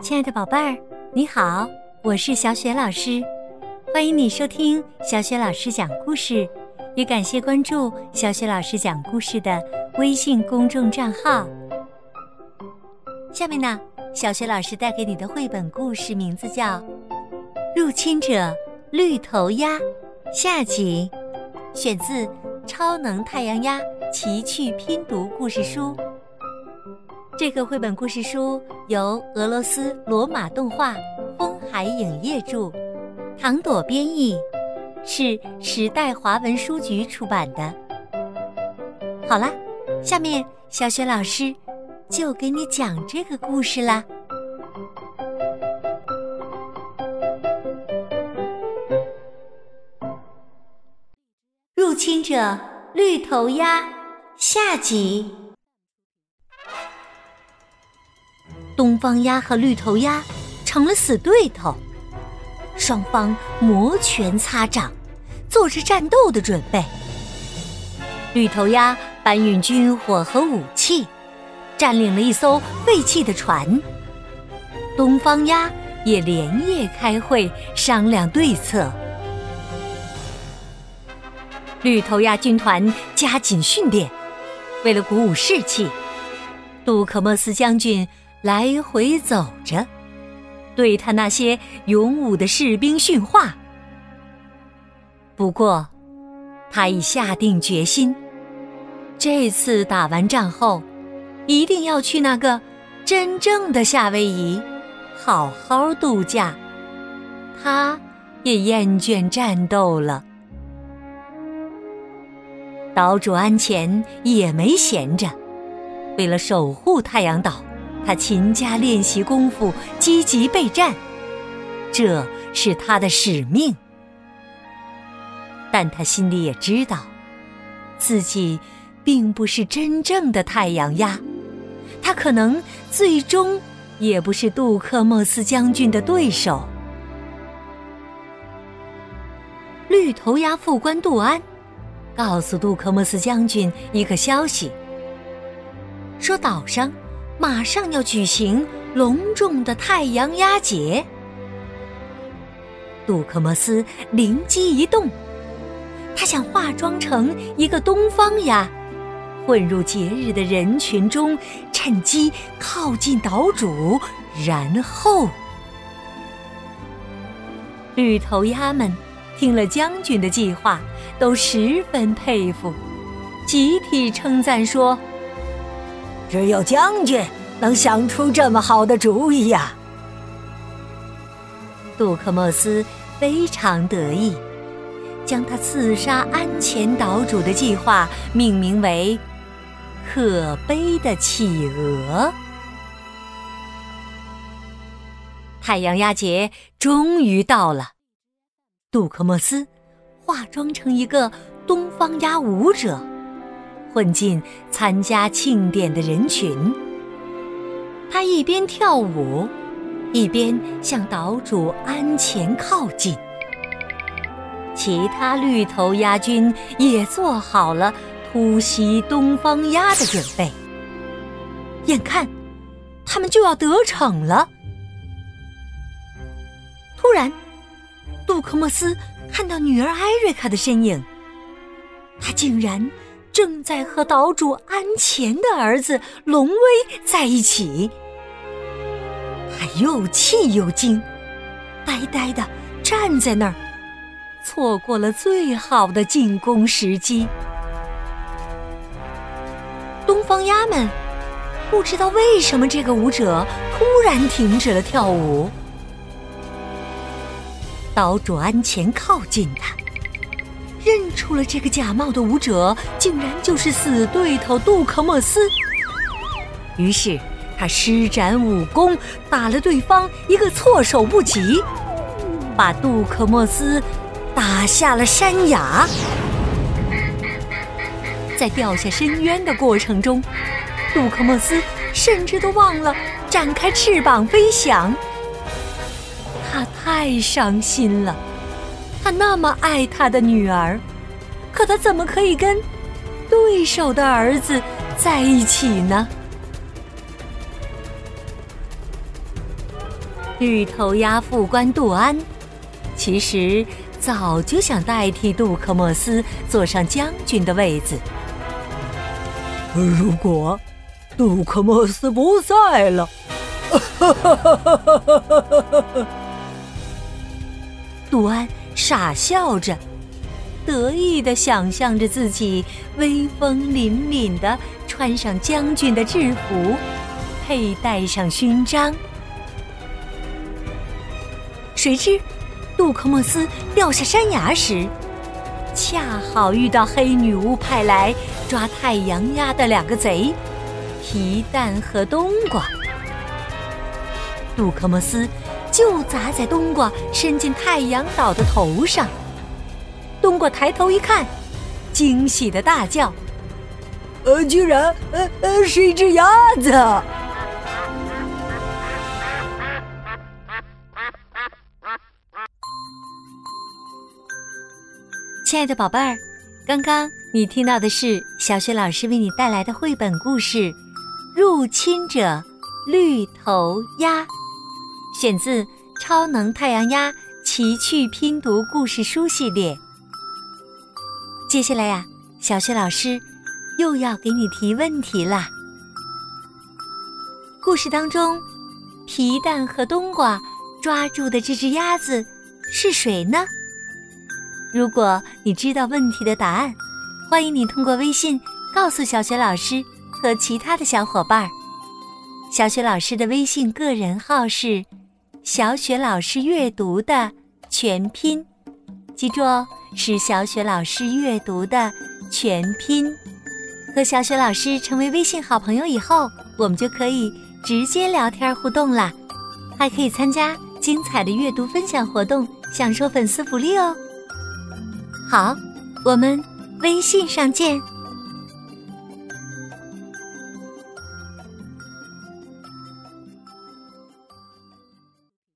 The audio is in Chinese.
亲爱的宝贝儿，你好，我是小雪老师，欢迎你收听小雪老师讲故事，也感谢关注小雪老师讲故事的微信公众账号。下面呢，小雪老师带给你的绘本故事名字叫《入侵者绿头鸭》下集，选自《超能太阳鸭奇趣拼读故事书》。这个绘本故事书由俄罗斯罗马动画风海影业著，唐朵编译，是时代华文书局出版的。好啦，下面小雪老师就给你讲这个故事啦。入侵者绿头鸭下集。东方鸭和绿头鸭成了死对头，双方摩拳擦掌，做着战斗的准备。绿头鸭搬运军火和武器，占领了一艘废弃的船。东方鸭也连夜开会商量对策。绿头鸭军团加紧训练，为了鼓舞士气，杜克莫斯将军。来回走着，对他那些勇武的士兵训话。不过，他已下定决心，这次打完仗后，一定要去那个真正的夏威夷，好好度假。他也厌倦战斗了。岛主安前也没闲着，为了守护太阳岛。他勤加练习功夫，积极备战，这是他的使命。但他心里也知道，自己并不是真正的太阳鸭，他可能最终也不是杜克莫斯将军的对手。绿头鸭副官杜安告诉杜克莫斯将军一个消息，说岛上。马上要举行隆重的太阳鸭节，杜克莫斯灵机一动，他想化妆成一个东方鸭，混入节日的人群中，趁机靠近岛主，然后，绿头鸭们听了将军的计划，都十分佩服，集体称赞说。只有将军能想出这么好的主意呀！杜克莫斯非常得意，将他刺杀安前岛主的计划命名为“可悲的企鹅”。太阳鸭节终于到了，杜克莫斯化妆成一个东方鸭舞者。混进参加庆典的人群，他一边跳舞，一边向岛主安前靠近。其他绿头鸭军也做好了突袭东方鸭的准备。眼看他们就要得逞了，突然，杜克莫斯看到女儿艾瑞卡的身影，他竟然。正在和岛主安前的儿子龙威在一起，他又气又惊，呆呆的站在那儿，错过了最好的进攻时机。东方鸭们不知道为什么这个舞者突然停止了跳舞，岛主安前靠近他。认出了这个假冒的舞者，竟然就是死对头杜克莫斯。于是他施展武功，打了对方一个措手不及，把杜克莫斯打下了山崖。在掉下深渊的过程中，杜克莫斯甚至都忘了展开翅膀飞翔。他太伤心了。他那么爱他的女儿，可他怎么可以跟对手的儿子在一起呢？绿头鸭副官杜安，其实早就想代替杜克莫斯坐上将军的位子。如果杜克莫斯不在了，杜安傻笑着，得意的想象着自己威风凛凛的穿上将军的制服，佩戴上勋章。谁知，杜克莫斯掉下山崖时，恰好遇到黑女巫派来抓太阳鸭的两个贼——皮蛋和冬瓜。杜克莫斯就砸在冬瓜伸进太阳岛的头上。冬瓜抬头一看，惊喜的大叫：“呃，居然，呃呃，是一只鸭子！”亲爱的宝贝儿，刚刚你听到的是小雪老师为你带来的绘本故事《入侵者绿头鸭》，选自《超能太阳鸭奇趣拼读故事书》系列。接下来呀，小雪老师又要给你提问题啦。故事当中，皮蛋和冬瓜抓住的这只鸭子是谁呢？如果你知道问题的答案，欢迎你通过微信告诉小雪老师和其他的小伙伴儿。小雪老师的微信个人号是“小雪老师阅读”的全拼，记住哦，是小雪老师阅读的全拼。和小雪老师成为微信好朋友以后，我们就可以直接聊天互动啦，还可以参加精彩的阅读分享活动，享受粉丝福利哦。好，我们微信上见。